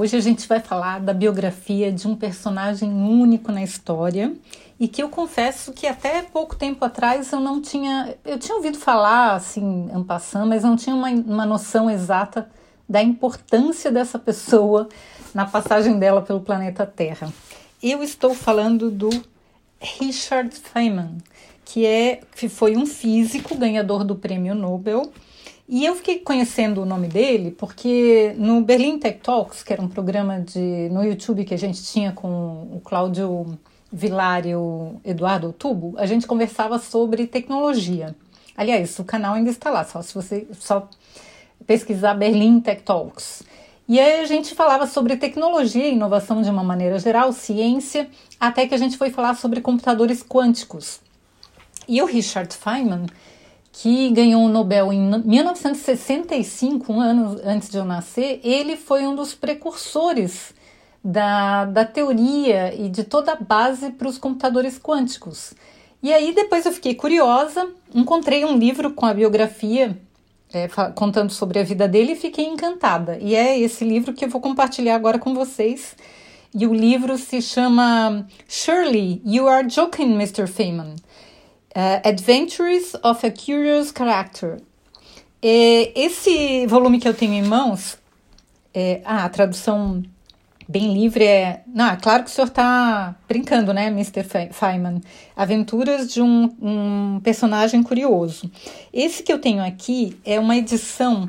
Hoje a gente vai falar da biografia de um personagem único na história e que eu confesso que até pouco tempo atrás eu não tinha, eu tinha ouvido falar assim, ampassando, mas não tinha uma, uma noção exata da importância dessa pessoa na passagem dela pelo planeta Terra. Eu estou falando do Richard Feynman, que é que foi um físico ganhador do Prêmio Nobel. E eu fiquei conhecendo o nome dele porque no Berlin Tech Talks, que era um programa de no YouTube que a gente tinha com o Cláudio Vilar e o Eduardo Tubo, a gente conversava sobre tecnologia. Aliás, o canal ainda está lá, só se você só pesquisar Berlim Tech Talks. E aí a gente falava sobre tecnologia e inovação de uma maneira geral, ciência, até que a gente foi falar sobre computadores quânticos. E o Richard Feynman, que ganhou o Nobel em 1965, um ano antes de eu nascer, ele foi um dos precursores da, da teoria e de toda a base para os computadores quânticos. E aí depois eu fiquei curiosa, encontrei um livro com a biografia é, contando sobre a vida dele e fiquei encantada. E é esse livro que eu vou compartilhar agora com vocês. E o livro se chama Surely You Are Joking, Mr. Feynman. Uh, Adventures of a Curious Character. É, esse volume que eu tenho em mãos, é, ah, a tradução bem livre é. Não, é claro que o senhor está brincando, né, Mr. Feynman? Aventuras de um, um, personagem curioso. Esse que eu tenho aqui é uma edição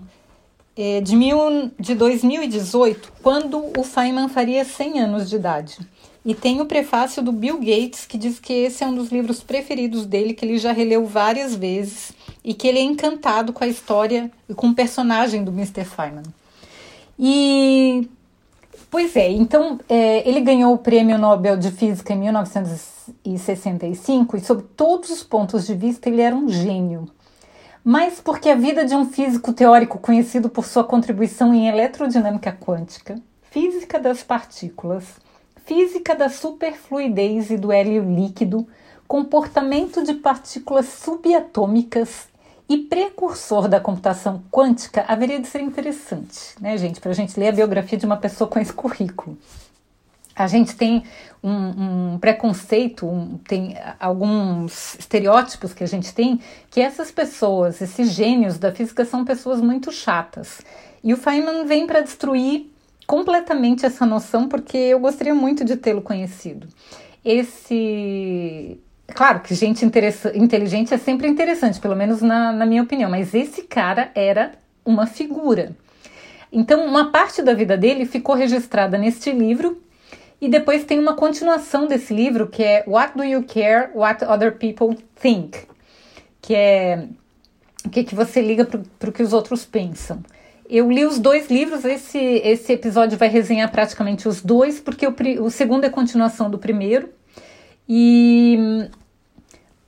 é, de, mil, de 2018, quando o Feynman faria 100 anos de idade. E tem o prefácio do Bill Gates, que diz que esse é um dos livros preferidos dele, que ele já releu várias vezes e que ele é encantado com a história e com o personagem do Mr. Feynman. E Pois é, então é, ele ganhou o Prêmio Nobel de Física em 1965 e, sob todos os pontos de vista, ele era um gênio. Mas porque a vida de um físico teórico conhecido por sua contribuição em eletrodinâmica quântica, física das partículas, física da superfluidez e do hélio líquido, comportamento de partículas subatômicas e precursor da computação quântica haveria de ser interessante, né, gente, para a gente ler a biografia de uma pessoa com esse currículo. A gente tem um, um preconceito, um, tem alguns estereótipos que a gente tem que essas pessoas, esses gênios da física, são pessoas muito chatas. E o Feynman vem para destruir completamente essa noção, porque eu gostaria muito de tê-lo conhecido. Esse Claro que gente inteligente é sempre interessante, pelo menos na, na minha opinião, mas esse cara era uma figura. Então, uma parte da vida dele ficou registrada neste livro, e depois tem uma continuação desse livro que é What Do You Care What Other People Think? Que é o que, que você liga para o que os outros pensam. Eu li os dois livros, esse, esse episódio vai resenhar praticamente os dois, porque o, o segundo é continuação do primeiro. E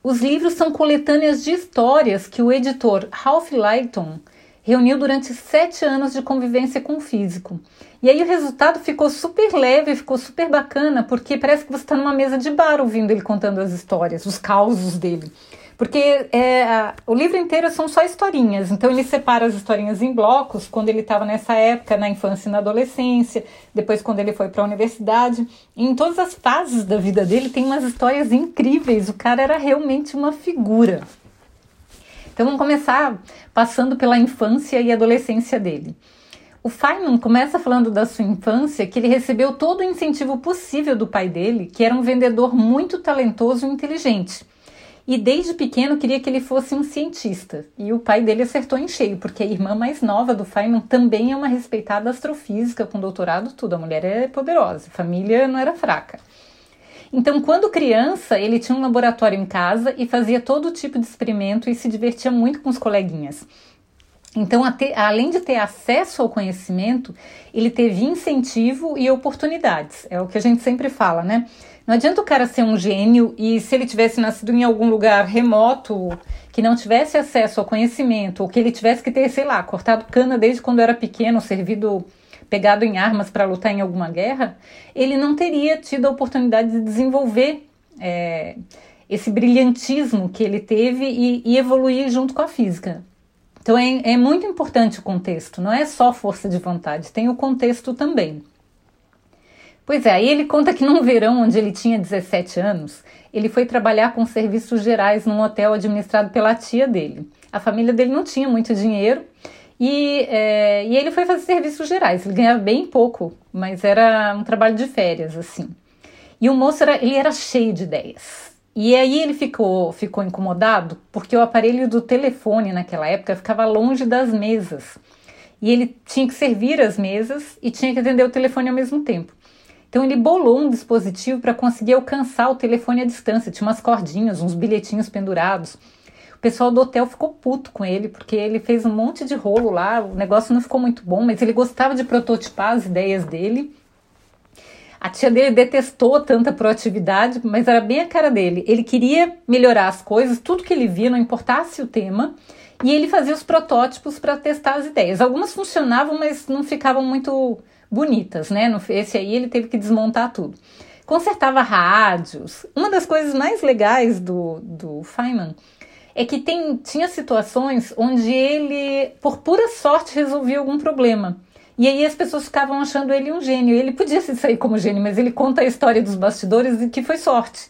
os livros são coletâneas de histórias que o editor Ralph Lighton reuniu durante sete anos de convivência com o físico. E aí o resultado ficou super leve, ficou super bacana, porque parece que você está numa mesa de bar ouvindo ele contando as histórias, os causos dele. Porque é, o livro inteiro são só historinhas, então ele separa as historinhas em blocos, quando ele estava nessa época, na infância e na adolescência, depois quando ele foi para a universidade. E em todas as fases da vida dele tem umas histórias incríveis, o cara era realmente uma figura. Então vamos começar passando pela infância e adolescência dele. O Feynman começa falando da sua infância que ele recebeu todo o incentivo possível do pai dele, que era um vendedor muito talentoso e inteligente e desde pequeno queria que ele fosse um cientista. E o pai dele acertou em cheio, porque a irmã mais nova do Feynman também é uma respeitada astrofísica com doutorado, tudo. A mulher é poderosa, a família não era fraca. Então, quando criança, ele tinha um laboratório em casa e fazia todo tipo de experimento e se divertia muito com os coleguinhas. Então, além de ter acesso ao conhecimento, ele teve incentivo e oportunidades. É o que a gente sempre fala, né? Não adianta o cara ser um gênio e se ele tivesse nascido em algum lugar remoto, que não tivesse acesso ao conhecimento, ou que ele tivesse que ter, sei lá, cortado cana desde quando era pequeno, servido pegado em armas para lutar em alguma guerra, ele não teria tido a oportunidade de desenvolver é, esse brilhantismo que ele teve e, e, evoluir junto com a física. Então é, é muito importante o contexto, não é só força de vontade, tem o contexto também. Pois é, aí ele conta que num verão onde ele tinha 17 anos, ele foi trabalhar com serviços gerais num hotel administrado pela tia dele. A família dele não tinha muito dinheiro e, é, e ele foi fazer serviços gerais. Ele ganhava bem pouco, mas era um trabalho de férias, assim. E o moço era, ele era cheio de ideias. E aí ele ficou, ficou incomodado porque o aparelho do telefone naquela época ficava longe das mesas. E ele tinha que servir as mesas e tinha que atender o telefone ao mesmo tempo. Então ele bolou um dispositivo para conseguir alcançar o telefone à distância. Tinha umas cordinhas, uns bilhetinhos pendurados pessoal do hotel ficou puto com ele, porque ele fez um monte de rolo lá, o negócio não ficou muito bom, mas ele gostava de prototipar as ideias dele. A tia dele detestou tanta proatividade, mas era bem a cara dele. Ele queria melhorar as coisas, tudo que ele via, não importasse o tema, e ele fazia os protótipos para testar as ideias. Algumas funcionavam, mas não ficavam muito bonitas, né? Esse aí ele teve que desmontar tudo. Consertava rádios. Uma das coisas mais legais do, do Feynman é que tem, tinha situações onde ele, por pura sorte, resolvia algum problema. E aí as pessoas ficavam achando ele um gênio. Ele podia se sair como gênio, mas ele conta a história dos bastidores e que foi sorte.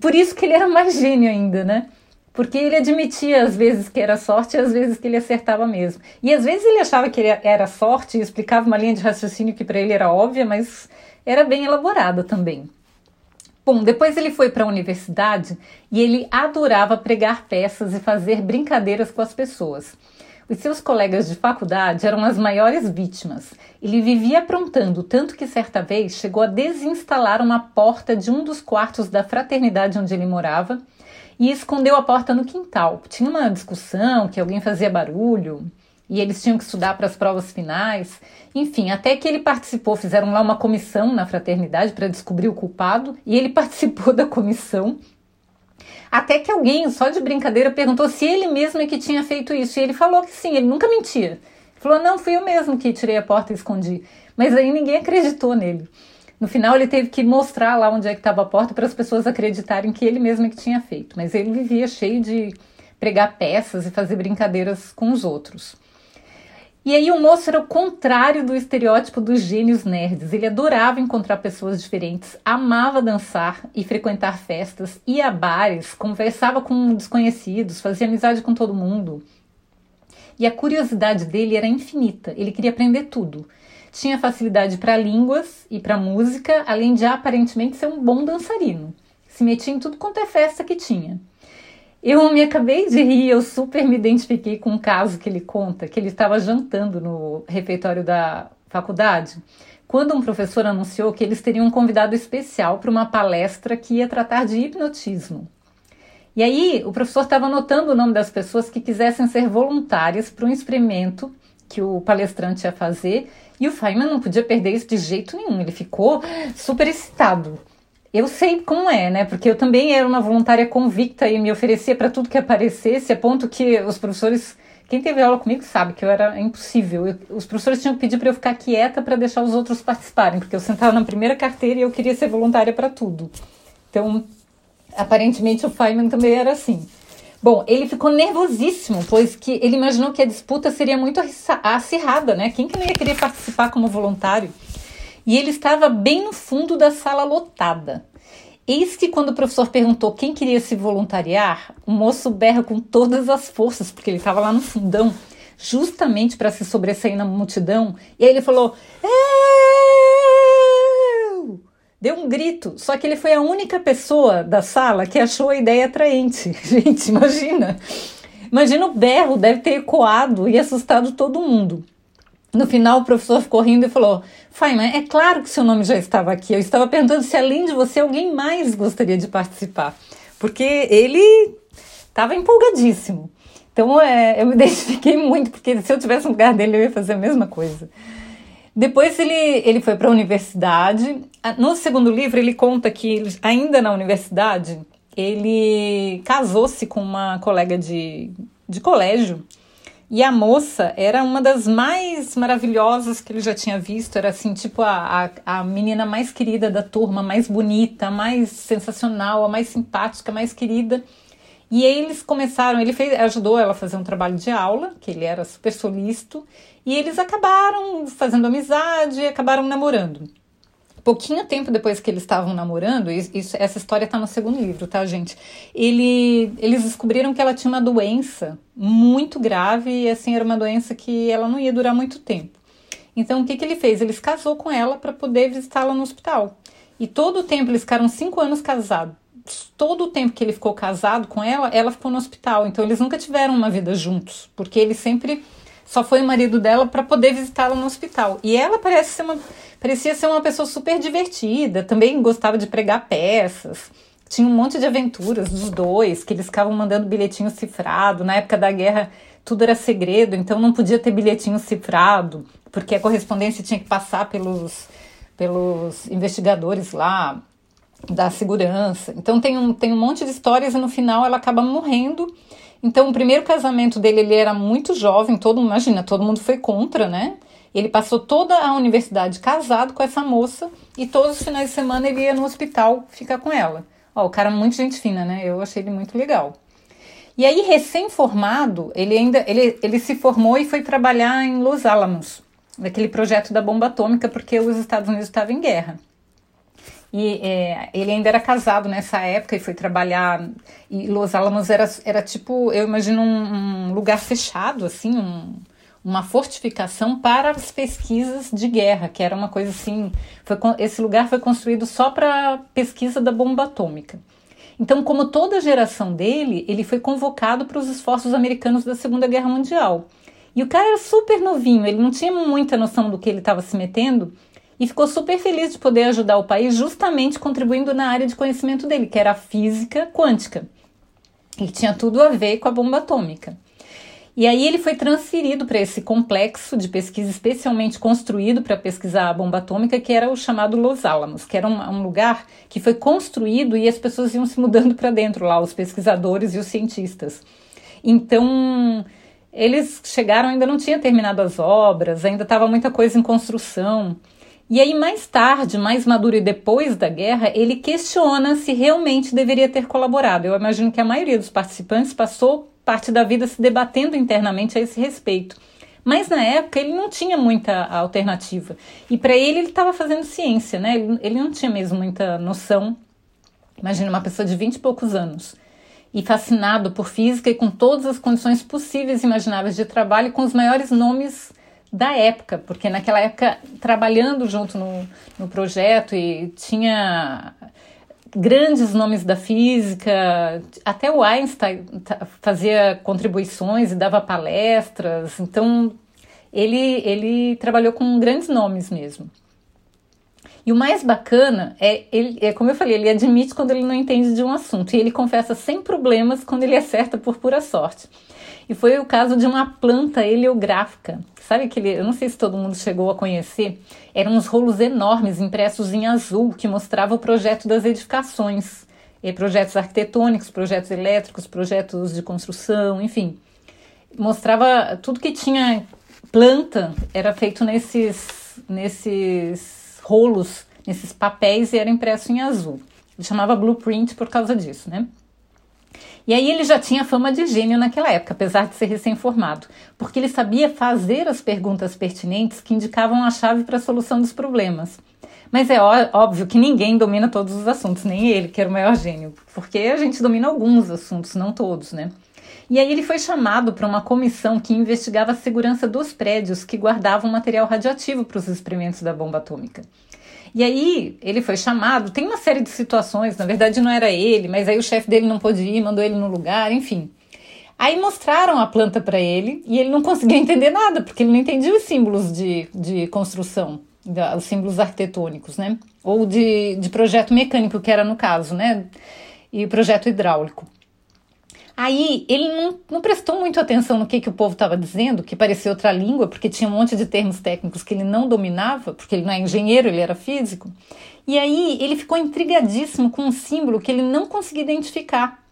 Por isso que ele era mais gênio ainda, né? Porque ele admitia às vezes que era sorte e às vezes que ele acertava mesmo. E às vezes ele achava que era sorte e explicava uma linha de raciocínio que para ele era óbvia, mas era bem elaborada também. Bom, depois ele foi para a universidade e ele adorava pregar peças e fazer brincadeiras com as pessoas. Os seus colegas de faculdade eram as maiores vítimas. Ele vivia aprontando, tanto que certa vez chegou a desinstalar uma porta de um dos quartos da fraternidade onde ele morava e escondeu a porta no quintal. Tinha uma discussão que alguém fazia barulho e eles tinham que estudar para as provas finais. Enfim, até que ele participou, fizeram lá uma comissão na fraternidade para descobrir o culpado e ele participou da comissão. Até que alguém, só de brincadeira, perguntou se ele mesmo é que tinha feito isso. E ele falou que sim, ele nunca mentia. Falou: não, fui eu mesmo que tirei a porta e escondi. Mas aí ninguém acreditou nele. No final, ele teve que mostrar lá onde é que estava a porta para as pessoas acreditarem que ele mesmo é que tinha feito. Mas ele vivia cheio de pregar peças e fazer brincadeiras com os outros. E aí o moço era o contrário do estereótipo dos gênios nerds. Ele adorava encontrar pessoas diferentes, amava dançar e frequentar festas, ia a bares, conversava com desconhecidos, fazia amizade com todo mundo. E a curiosidade dele era infinita, ele queria aprender tudo. Tinha facilidade para línguas e para música, além de aparentemente ser um bom dançarino. Se metia em tudo quanto é festa que tinha. Eu me acabei de rir, eu super me identifiquei com um caso que ele conta, que ele estava jantando no refeitório da faculdade, quando um professor anunciou que eles teriam um convidado especial para uma palestra que ia tratar de hipnotismo. E aí o professor estava anotando o nome das pessoas que quisessem ser voluntárias para um experimento que o palestrante ia fazer, e o Feynman não podia perder isso de jeito nenhum, ele ficou super excitado. Eu sei como é, né? Porque eu também era uma voluntária convicta e me oferecia para tudo que aparecesse, a ponto que os professores, quem teve aula comigo sabe que eu era impossível. Eu, os professores tinham que pedir para eu ficar quieta para deixar os outros participarem, porque eu sentava na primeira carteira e eu queria ser voluntária para tudo. Então, aparentemente o Feynman também era assim. Bom, ele ficou nervosíssimo, pois que ele imaginou que a disputa seria muito acirrada, né? Quem que não ia querer participar como voluntário? e ele estava bem no fundo da sala lotada. Eis que quando o professor perguntou quem queria se voluntariar, o moço berra com todas as forças, porque ele estava lá no fundão, justamente para se sobressair na multidão, e aí ele falou: Eu! Deu um grito, só que ele foi a única pessoa da sala que achou a ideia atraente. Gente, imagina! Imagina o berro, deve ter ecoado e assustado todo mundo. No final, o professor ficou rindo e falou: Feynman, é claro que seu nome já estava aqui. Eu estava perguntando se além de você alguém mais gostaria de participar. Porque ele estava empolgadíssimo. Então é, eu me identifiquei muito, porque se eu tivesse no lugar dele, eu ia fazer a mesma coisa. Depois ele, ele foi para a universidade. No segundo livro, ele conta que, ainda na universidade, ele casou-se com uma colega de, de colégio. E a moça era uma das mais maravilhosas que ele já tinha visto. Era assim, tipo a, a, a menina mais querida da turma, mais bonita, mais sensacional, a mais simpática, mais querida. E eles começaram, ele fez, ajudou ela a fazer um trabalho de aula, que ele era super solícito, e eles acabaram fazendo amizade e acabaram namorando. Pouquinho tempo depois que eles estavam namorando, isso, essa história está no segundo livro, tá, gente? Ele, eles descobriram que ela tinha uma doença muito grave e, assim, era uma doença que ela não ia durar muito tempo. Então, o que, que ele fez? Ele se casou com ela para poder visitá-la no hospital. E todo o tempo, eles ficaram cinco anos casados. Todo o tempo que ele ficou casado com ela, ela ficou no hospital. Então, eles nunca tiveram uma vida juntos, porque ele sempre só foi o marido dela para poder visitá-la no hospital. E ela parece ser uma, parecia ser uma pessoa super divertida, também gostava de pregar peças. Tinha um monte de aventuras dos dois, que eles ficavam mandando bilhetinho cifrado. Na época da guerra, tudo era segredo, então não podia ter bilhetinho cifrado, porque a correspondência tinha que passar pelos, pelos investigadores lá da segurança. Então tem um, tem um monte de histórias e no final ela acaba morrendo então, o primeiro casamento dele, ele era muito jovem, todo imagina, todo mundo foi contra, né? Ele passou toda a universidade casado com essa moça e todos os finais de semana ele ia no hospital ficar com ela. Ó, o cara muito gente fina, né? Eu achei ele muito legal. E aí, recém-formado, ele ainda ele, ele se formou e foi trabalhar em Los Alamos, naquele projeto da bomba atômica, porque os Estados Unidos estavam em guerra. E é, ele ainda era casado nessa época e foi trabalhar. E Los Alamos era, era tipo, eu imagino um, um lugar fechado, assim, um, uma fortificação para as pesquisas de guerra, que era uma coisa assim. Foi, esse lugar foi construído só para pesquisa da bomba atômica. Então, como toda a geração dele, ele foi convocado para os esforços americanos da Segunda Guerra Mundial. E o cara era super novinho, ele não tinha muita noção do que ele estava se metendo e ficou super feliz de poder ajudar o país justamente contribuindo na área de conhecimento dele, que era a física quântica. E tinha tudo a ver com a bomba atômica. E aí ele foi transferido para esse complexo de pesquisa especialmente construído para pesquisar a bomba atômica, que era o chamado Los Alamos, que era um, um lugar que foi construído e as pessoas iam se mudando para dentro lá, os pesquisadores e os cientistas. Então, eles chegaram, ainda não tinha terminado as obras, ainda estava muita coisa em construção. E aí, mais tarde, mais maduro e depois da guerra, ele questiona se realmente deveria ter colaborado. Eu imagino que a maioria dos participantes passou parte da vida se debatendo internamente a esse respeito. Mas na época ele não tinha muita alternativa. E para ele, ele estava fazendo ciência, né? Ele, não tinha mesmo muita noção. Imagina uma pessoa de vinte e poucos anos e fascinado por física e com todas as condições possíveis e imagináveis de trabalho, com os maiores nomes da época, porque naquela época, trabalhando junto no, no projeto e tinha grandes nomes da física, até o Einstein fazia contribuições e dava palestras, então ele, ele trabalhou com grandes nomes mesmo. E o mais bacana é, ele, é, como eu falei, ele admite quando ele não entende de um assunto e ele confessa sem problemas quando ele acerta por pura sorte. E foi o caso de uma planta heliográfica. Sabe aquele, eu não sei se todo mundo chegou a conhecer, eram uns rolos enormes impressos em azul que mostrava o projeto das edificações, e projetos arquitetônicos, projetos elétricos, projetos de construção, enfim. Mostrava tudo que tinha planta era feito nesses nesses rolos, nesses papéis e era impresso em azul. Ele chamava blueprint por causa disso, né? E aí ele já tinha fama de gênio naquela época, apesar de ser recém-formado, porque ele sabia fazer as perguntas pertinentes que indicavam a chave para a solução dos problemas. Mas é óbvio que ninguém domina todos os assuntos, nem ele, que era o maior gênio, porque a gente domina alguns assuntos, não todos, né? E aí ele foi chamado para uma comissão que investigava a segurança dos prédios que guardavam material radioativo para os experimentos da bomba atômica. E aí ele foi chamado, tem uma série de situações, na verdade não era ele, mas aí o chefe dele não pôde ir, mandou ele no lugar, enfim. Aí mostraram a planta para ele e ele não conseguia entender nada, porque ele não entendia os símbolos de, de construção, os símbolos arquitetônicos, né? Ou de, de projeto mecânico, que era no caso, né? E projeto hidráulico. Aí ele não, não prestou muito atenção no que, que o povo estava dizendo, que parecia outra língua, porque tinha um monte de termos técnicos que ele não dominava, porque ele não é engenheiro, ele era físico. E aí ele ficou intrigadíssimo com um símbolo que ele não conseguia identificar.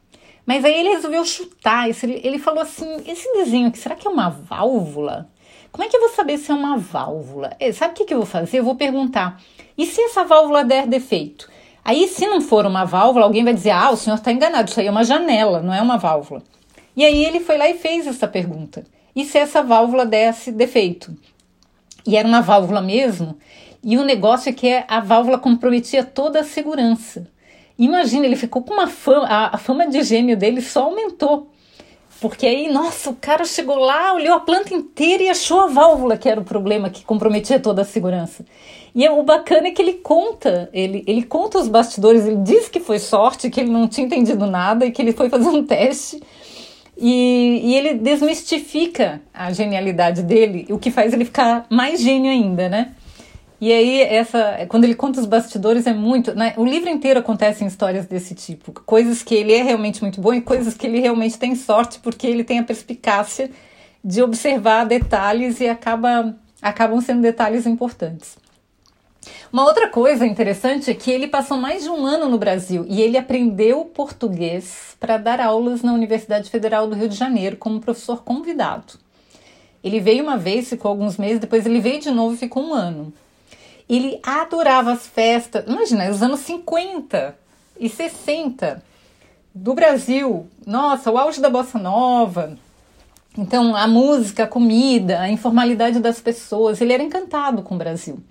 Mas aí ele resolveu chutar. Ele falou assim: esse desenho aqui, será que é uma válvula? Como é que eu vou saber se é uma válvula? É, sabe o que, que eu vou fazer? Eu vou perguntar: e se essa válvula der defeito? Aí, se não for uma válvula, alguém vai dizer: ah, o senhor está enganado, isso aí é uma janela, não é uma válvula. E aí ele foi lá e fez essa pergunta: e se essa válvula desse defeito? E era uma válvula mesmo, e o negócio é que a válvula comprometia toda a segurança. Imagina, ele ficou com uma fama, a, fama de gêmeo dele só aumentou. Porque aí, nossa, o cara chegou lá, olhou a planta inteira e achou a válvula que era o problema que comprometia toda a segurança. E o bacana é que ele conta, ele, ele conta os bastidores, ele diz que foi sorte, que ele não tinha entendido nada e que ele foi fazer um teste. E, e ele desmistifica a genialidade dele, o que faz ele ficar mais gênio ainda, né? E aí, essa, quando ele conta os bastidores, é muito. Né? O livro inteiro acontece em histórias desse tipo. Coisas que ele é realmente muito bom e coisas que ele realmente tem sorte, porque ele tem a perspicácia de observar detalhes e acaba, acabam sendo detalhes importantes. Uma outra coisa interessante é que ele passou mais de um ano no Brasil e ele aprendeu português para dar aulas na Universidade Federal do Rio de Janeiro como professor convidado. Ele veio uma vez, ficou alguns meses, depois ele veio de novo e ficou um ano. Ele adorava as festas. Imagina, os anos 50 e 60 do Brasil. Nossa, o auge da bossa nova. Então, a música, a comida, a informalidade das pessoas. Ele era encantado com o Brasil.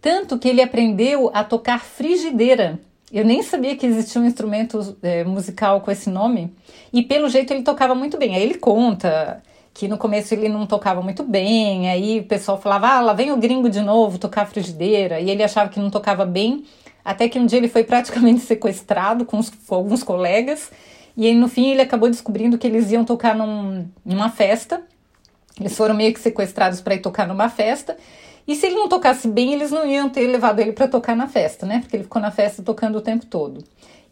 Tanto que ele aprendeu a tocar frigideira. Eu nem sabia que existia um instrumento é, musical com esse nome. E pelo jeito ele tocava muito bem. Aí ele conta que no começo ele não tocava muito bem, aí o pessoal falava, ah, lá vem o gringo de novo tocar frigideira, e ele achava que não tocava bem, até que um dia ele foi praticamente sequestrado com, os, com alguns colegas, e aí, no fim ele acabou descobrindo que eles iam tocar num, numa festa, eles foram meio que sequestrados para ir tocar numa festa, e se ele não tocasse bem, eles não iam ter levado ele para tocar na festa, né? Porque ele ficou na festa tocando o tempo todo.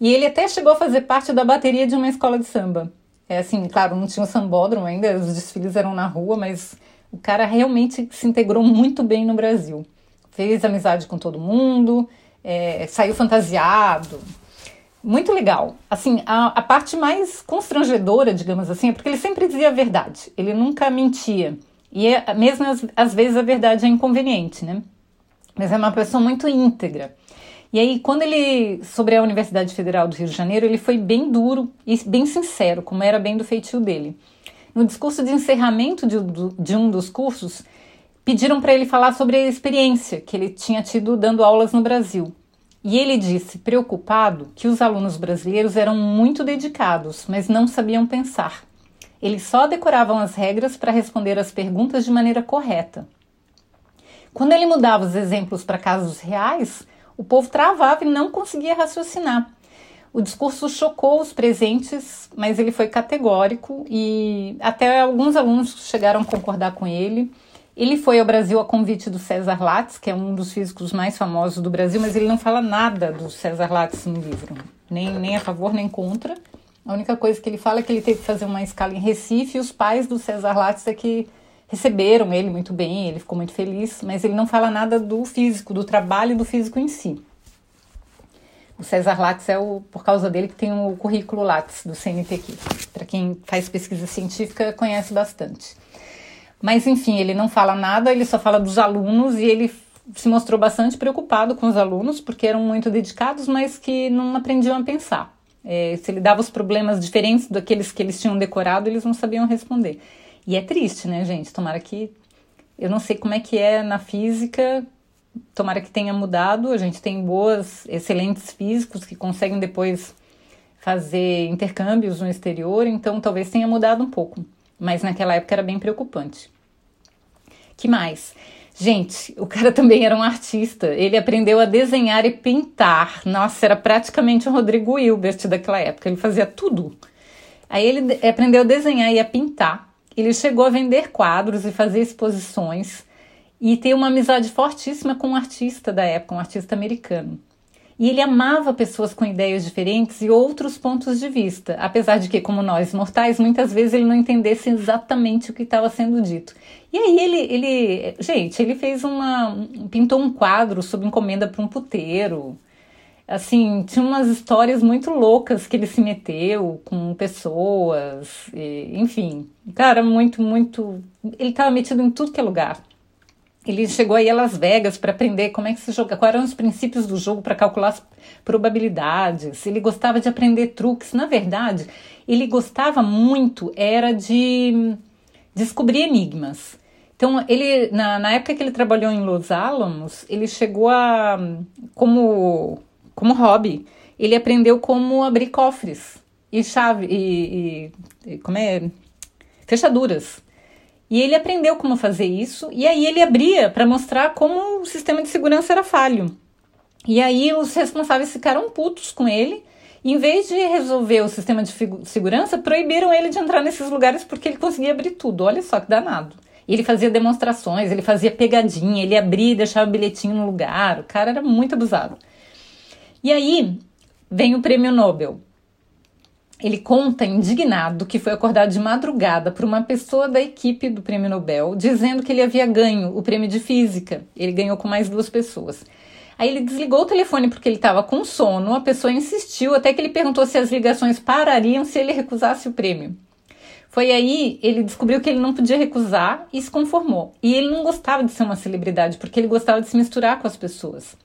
E ele até chegou a fazer parte da bateria de uma escola de samba. É assim, claro, não tinha o sambódromo ainda, os desfiles eram na rua, mas o cara realmente se integrou muito bem no Brasil. Fez amizade com todo mundo, é, saiu fantasiado. Muito legal. Assim, a, a parte mais constrangedora, digamos assim, é porque ele sempre dizia a verdade. Ele nunca mentia. E é, mesmo às, às vezes a verdade é inconveniente, né? Mas é uma pessoa muito íntegra. E aí, quando ele, sobre a Universidade Federal do Rio de Janeiro, ele foi bem duro e bem sincero, como era bem do feitio dele. No discurso de encerramento de, de um dos cursos, pediram para ele falar sobre a experiência que ele tinha tido dando aulas no Brasil. E ele disse, preocupado, que os alunos brasileiros eram muito dedicados, mas não sabiam pensar. Eles só decoravam as regras para responder as perguntas de maneira correta. Quando ele mudava os exemplos para casos reais, o povo travava e não conseguia raciocinar. O discurso chocou os presentes, mas ele foi categórico e até alguns alunos chegaram a concordar com ele. Ele foi ao Brasil a convite do César Lattes, que é um dos físicos mais famosos do Brasil, mas ele não fala nada do César Lattes no livro, nem, nem a favor nem contra. A única coisa que ele fala é que ele teve que fazer uma escala em Recife e os pais do César Lattes é que receberam ele muito bem, ele ficou muito feliz, mas ele não fala nada do físico, do trabalho do físico em si. O César Lattes é o, por causa dele que tem o currículo Lattes do CNPq. Para quem faz pesquisa científica, conhece bastante. Mas enfim, ele não fala nada, ele só fala dos alunos e ele se mostrou bastante preocupado com os alunos, porque eram muito dedicados, mas que não aprendiam a pensar. É, se ele dava os problemas diferentes daqueles que eles tinham decorado, eles não sabiam responder. E é triste, né, gente? Tomara que. Eu não sei como é que é na física, tomara que tenha mudado. A gente tem boas, excelentes físicos que conseguem depois fazer intercâmbios no exterior, então talvez tenha mudado um pouco. Mas naquela época era bem preocupante. Que mais? Gente, o cara também era um artista. Ele aprendeu a desenhar e pintar. Nossa, era praticamente o Rodrigo Hilbert daquela época. Ele fazia tudo. Aí ele aprendeu a desenhar e a pintar. Ele chegou a vender quadros e fazer exposições e ter uma amizade fortíssima com um artista da época, um artista americano. E ele amava pessoas com ideias diferentes e outros pontos de vista, apesar de que, como nós mortais, muitas vezes ele não entendesse exatamente o que estava sendo dito. E aí ele, ele, gente, ele fez uma, pintou um quadro sob encomenda para um puteiro. Assim, tinha umas histórias muito loucas que ele se meteu com pessoas, e, enfim, cara, muito, muito. Ele estava metido em tudo que é lugar. Ele chegou aí a Las Vegas para aprender como é que se joga, quais eram os princípios do jogo para calcular as probabilidades. Ele gostava de aprender truques. Na verdade, ele gostava muito era de descobrir enigmas. Então, ele na, na época que ele trabalhou em Los Alamos, ele chegou a como como hobby, ele aprendeu como abrir cofres e chave e, e, e como é fechaduras. E ele aprendeu como fazer isso, e aí ele abria para mostrar como o sistema de segurança era falho. E aí os responsáveis ficaram putos com ele, e em vez de resolver o sistema de segurança, proibiram ele de entrar nesses lugares porque ele conseguia abrir tudo. Olha só que danado. Ele fazia demonstrações, ele fazia pegadinha, ele abria e deixava o bilhetinho no lugar. O cara era muito abusado. E aí vem o prêmio Nobel. Ele conta indignado que foi acordado de madrugada por uma pessoa da equipe do Prêmio Nobel, dizendo que ele havia ganho o prêmio de física. Ele ganhou com mais duas pessoas. Aí ele desligou o telefone porque ele estava com sono. A pessoa insistiu até que ele perguntou se as ligações parariam se ele recusasse o prêmio. Foi aí ele descobriu que ele não podia recusar e se conformou. E ele não gostava de ser uma celebridade porque ele gostava de se misturar com as pessoas.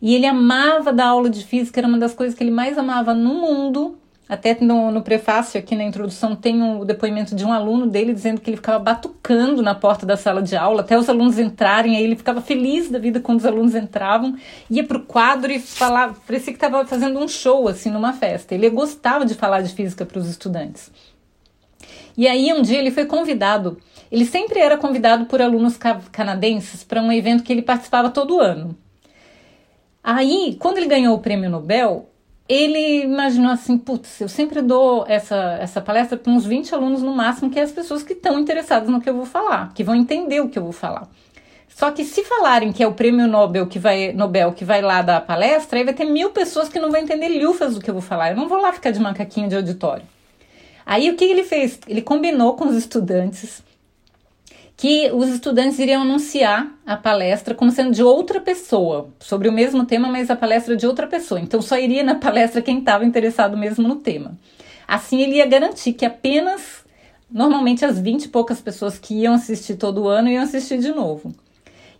E ele amava dar aula de física, era uma das coisas que ele mais amava no mundo até no, no, prefácio, aqui na introdução, tem o depoimento de um aluno dele dizendo que ele ficava batucando na porta da sala de aula até os alunos entrarem. Aí ele ficava feliz da vida quando os alunos entravam, ia para o quadro e falava, parecia que estava fazendo um show assim numa festa. Ele gostava de falar de física para os estudantes. E aí um dia ele foi convidado. Ele sempre era convidado por alunos canadenses para um evento que ele participava todo ano. Aí, quando ele ganhou o prêmio Nobel, ele imaginou assim, putz, eu sempre dou essa, essa palestra para uns 20 alunos no máximo, que é as pessoas que estão interessadas no que eu vou falar, que vão entender o que eu vou falar. Só que se falarem que é o prêmio Nobel que vai, Nobel que vai lá dar a palestra, aí vai ter mil pessoas que não vão entender lufas do que eu vou falar. Eu não vou lá ficar de macaquinho de auditório. Aí o que ele fez? Ele combinou com os estudantes que os estudantes iriam anunciar a palestra como sendo de outra pessoa, sobre o mesmo tema, mas a palestra de outra pessoa. Então só iria na palestra quem estava interessado mesmo no tema. Assim ele ia garantir que apenas, normalmente as 20 e poucas pessoas que iam assistir todo ano iam assistir de novo.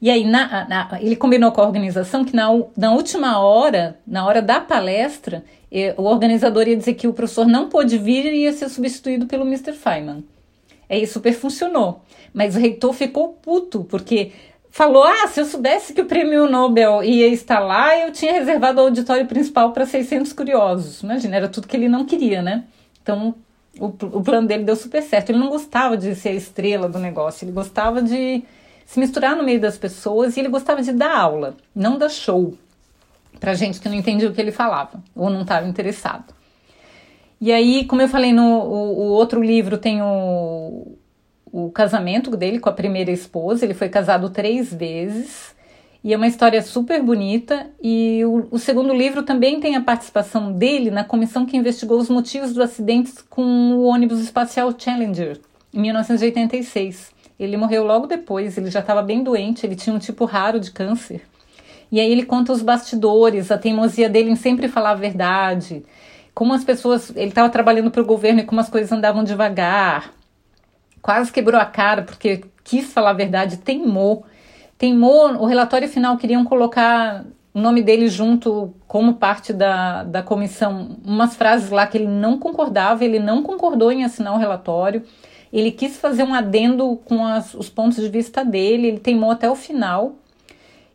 E aí na, na, ele combinou com a organização que na, na última hora, na hora da palestra, eh, o organizador ia dizer que o professor não pôde vir e ia ser substituído pelo Mr. Feynman. Aí super funcionou. Mas o reitor ficou puto, porque falou: ah, se eu soubesse que o prêmio Nobel ia estar lá, eu tinha reservado o auditório principal para 600 curiosos. Imagina, era tudo que ele não queria, né? Então o, o plano dele deu super certo. Ele não gostava de ser a estrela do negócio, ele gostava de se misturar no meio das pessoas e ele gostava de dar aula, não dar show para gente que não entendia o que ele falava ou não estava interessado. E aí, como eu falei no o, o outro livro, tem o, o casamento dele com a primeira esposa. Ele foi casado três vezes. E é uma história super bonita. E o, o, segundo livro também tem a participação dele na comissão que investigou os motivos do acidente com o ônibus espacial Challenger, em 1986. Ele morreu logo depois, ele já estava bem doente, ele tinha um tipo raro de câncer. E aí ele conta os bastidores, a teimosia dele em sempre falar a verdade, como as pessoas. Ele estava trabalhando para o governo e como as coisas andavam devagar. Quase quebrou a cara porque quis falar a verdade, teimou. Teimou, o relatório final queriam colocar o nome dele junto como parte da, da comissão, umas frases lá que ele não concordava, ele não concordou em assinar o relatório. Ele quis fazer um adendo com as, os pontos de vista dele, ele teimou até o final.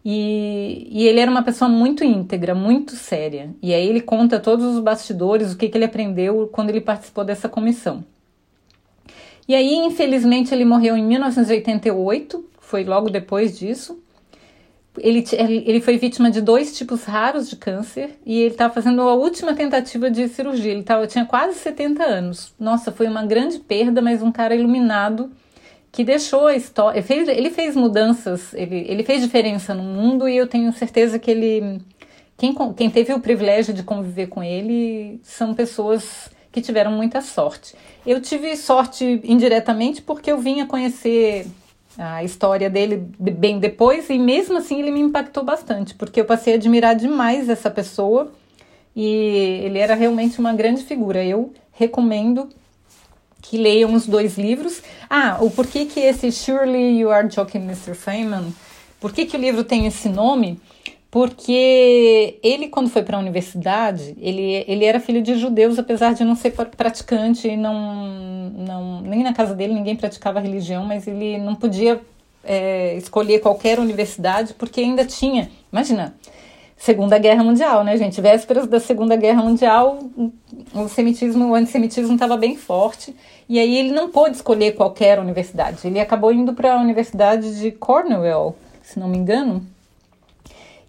E, e, ele era uma pessoa muito íntegra, muito séria. E aí ele conta todos os bastidores, o que, que ele aprendeu quando ele participou dessa comissão. E aí, infelizmente, ele morreu em 1988, foi logo depois disso. Ele, ele foi vítima de dois tipos raros de câncer e ele estava fazendo a última tentativa de cirurgia. Ele tava, tinha quase 70 anos. Nossa, foi uma grande perda, mas um cara iluminado que deixou a história. Ele fez, mudanças, ele, ele fez diferença no mundo e eu tenho certeza que ele, quem, quem teve o privilégio de conviver com ele são pessoas que tiveram muita sorte. Eu tive sorte indiretamente porque eu vim a conhecer a história dele bem depois e mesmo assim ele me impactou bastante, porque eu passei a admirar demais essa pessoa e ele era realmente uma grande figura. Eu recomendo que leiam os dois livros. Ah, o porquê que esse Surely You Are Joking, Mr. Feynman, por que, que o livro tem esse nome? porque ele, quando foi para a universidade, ele, ele era filho de judeus, apesar de não ser praticante, não, não, nem na casa dele ninguém praticava religião, mas ele não podia é, escolher qualquer universidade, porque ainda tinha, imagina, Segunda Guerra Mundial, né, gente? Vésperas da Segunda Guerra Mundial, o semitismo, o antissemitismo estava bem forte, e aí ele não pôde escolher qualquer universidade. Ele acabou indo para a Universidade de Cornwall, se não me engano,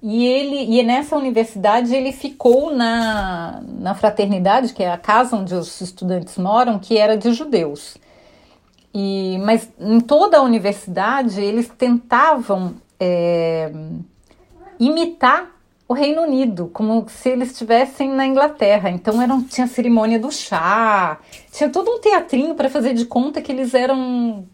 e ele e nessa universidade ele ficou na, na fraternidade, que é a casa onde os estudantes moram, que era de judeus. E, mas em toda a universidade eles tentavam é, imitar o Reino Unido, como se eles estivessem na Inglaterra. Então eram, tinha cerimônia do chá, tinha todo um teatrinho para fazer de conta que eles eram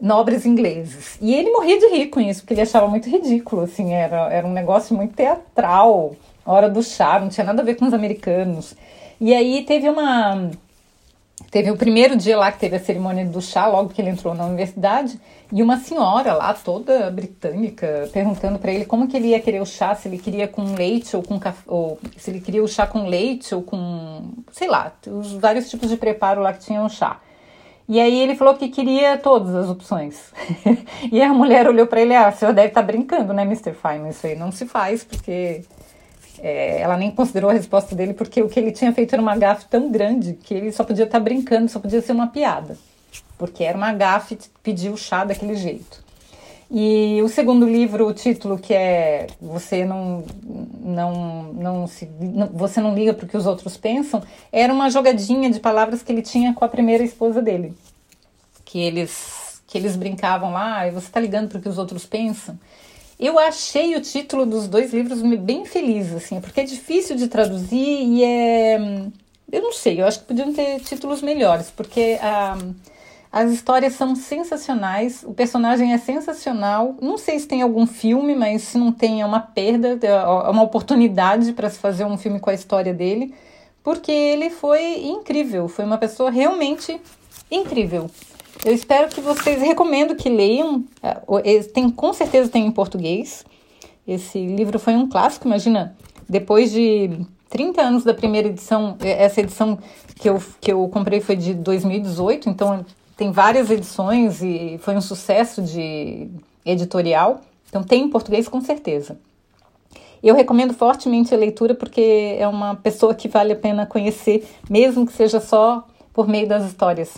nobres ingleses. E ele morria de rir com isso, porque ele achava muito ridículo, assim, era, era um negócio muito teatral, hora do chá, não tinha nada a ver com os americanos. E aí teve uma. Teve o primeiro dia lá que teve a cerimônia do chá, logo que ele entrou na universidade, e uma senhora lá, toda britânica, perguntando para ele como que ele ia querer o chá, se ele queria com leite ou com café, ou se ele queria o chá com leite ou com, sei lá, os vários tipos de preparo lá que tinham chá. E aí ele falou que queria todas as opções. e a mulher olhou para ele, ah, o senhor deve estar tá brincando, né, Mr. Feynman? Isso aí não se faz, porque é, ela nem considerou a resposta dele, porque o que ele tinha feito era uma gafe tão grande que ele só podia estar tá brincando, só podia ser uma piada. Porque era uma gafe pedir o chá daquele jeito. E o segundo livro, o título que é Você não não não se não, você não liga para o que os outros pensam, era uma jogadinha de palavras que ele tinha com a primeira esposa dele. Que eles que eles brincavam lá, e você está ligando para o que os outros pensam. Eu achei o título dos dois livros bem feliz, assim, porque é difícil de traduzir e é. Eu não sei, eu acho que podiam ter títulos melhores, porque a. As histórias são sensacionais, o personagem é sensacional. Não sei se tem algum filme, mas se não tem, é uma perda, é, é uma oportunidade para se fazer um filme com a história dele, porque ele foi incrível, foi uma pessoa realmente incrível. Eu espero que vocês recomendo que leiam. É, tem com certeza tem em português. Esse livro foi um clássico, imagina, depois de 30 anos da primeira edição, é, essa edição que eu, que eu comprei foi de 2018, então tem várias edições e foi um sucesso de editorial. Então tem em português com certeza. Eu recomendo fortemente a leitura porque é uma pessoa que vale a pena conhecer, mesmo que seja só por meio das histórias.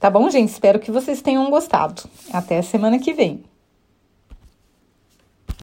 Tá bom, gente? Espero que vocês tenham gostado. Até a semana que vem.